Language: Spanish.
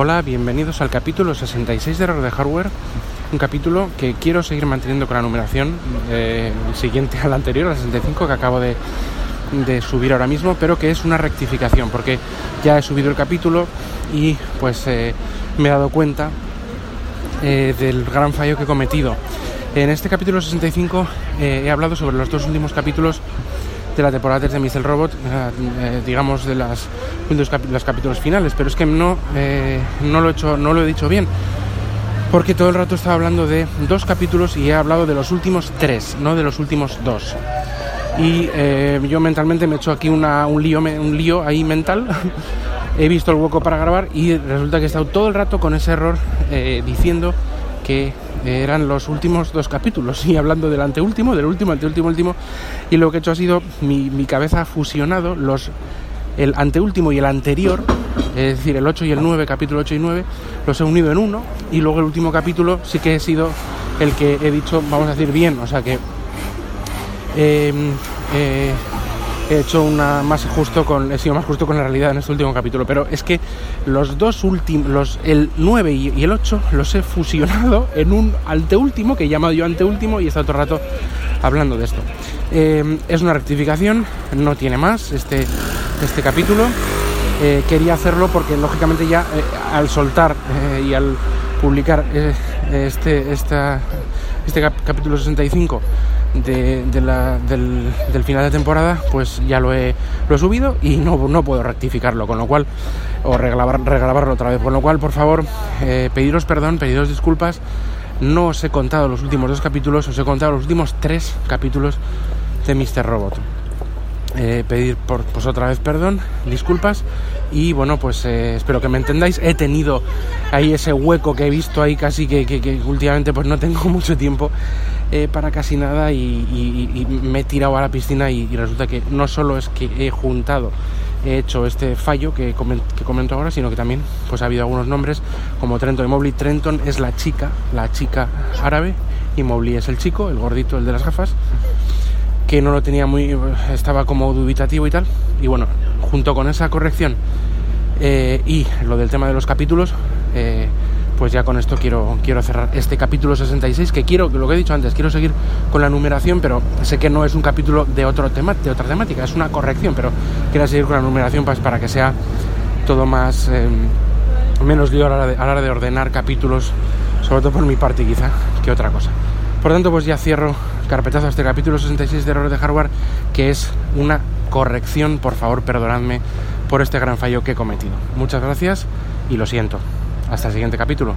Hola, bienvenidos al capítulo 66 de Error de Hardware, un capítulo que quiero seguir manteniendo con la numeración eh, siguiente al anterior, al 65, que acabo de, subir ahora mismo, pero que es una rectificación, porque ya he subido el capítulo y pues eh, me he dado cuenta eh, del gran fallo que he cometido. En este capítulo 65 eh, he hablado sobre los dos últimos capítulos de la temporada 3 de Missile Robot, eh, digamos de las, los, los, capítulos finales, pero es que no, eh, no, lo he hecho, no lo he dicho bien, porque todo el rato estaba hablando de dos capítulos y he hablado de los últimos tres, no de los últimos dos. Y eh, yo mentalmente me he hecho aquí una, un, lío, un lío ahí mental. he visto el hueco para grabar y resulta que he estado todo el rato con ese error eh, diciendo que eran los últimos dos capítulos. Y hablando del anteúltimo, del último, anteúltimo, último y lo que he hecho ha sido mi, mi cabeza ha fusionado los el anteúltimo y el anterior, es decir, el 8 y el 9, capítulo 8 y 9, los he unido en uno y luego el último capítulo sí que he sido el que he dicho, vamos a decir bien, o sea que eh, eh, he hecho una más justo con he sido más justo con la realidad en este último capítulo pero es que los dos últimos los el 9 y, el 8 los he fusionado en un anteúltimo que he llamado yo anteúltimo y he estado todo el rato hablando de esto. Eh, es una rectificación no tiene más este este capítulo. Eh, quería hacerlo porque lógicamente ya eh, al soltar y al publicar este esta, este cap capítulo 65 de, del, final de temporada, pues ya lo he, lo he subido y no, no, puedo rectificarlo, con lo cual, o regrabar, regrabarlo otra vez. Con lo cual, por favor, eh, pediros perdón, pediros disculpas. No os he contado los últimos dos capítulos, os he contado los últimos tres capítulos de Mr. Robot. Eh, pedir por pues otra vez perdón, disculpas y bueno pues eh, espero que me entendáis. He tenido ahí ese hueco que he visto ahí casi que, últimamente pues no tengo mucho tiempo eh, para casi nada y, me he tirado a la piscina y, y, resulta que no solo es que he juntado he hecho este fallo que, coment, que comento ahora sino que también pues ha habido algunos nombres como Trenton y Mobley Trenton es la chica la chica árabe y Mobley es el chico el gordito el de las gafas que no lo tenía muy estaba como dubitativo y tal. Y bueno junto con esa corrección eh, y lo del tema de los capítulos eh, pues ya con esto quiero quiero cerrar este capítulo 66 que quiero lo que he dicho antes quiero seguir con la numeración pero sé que no es un capítulo de otro tema de otra temática es una corrección pero quiero seguir con la numeración pues, para que sea todo más eh, menos lío a la, de, a la hora de ordenar capítulos sobre todo por mi parte quizá que otra cosa por tanto pues ya cierro carpetazo a este capítulo 66 de errores de hardware, que es una corrección, por favor, perdonadme por este gran fallo que he cometido. Muchas gracias y lo siento. Hasta el siguiente capítulo.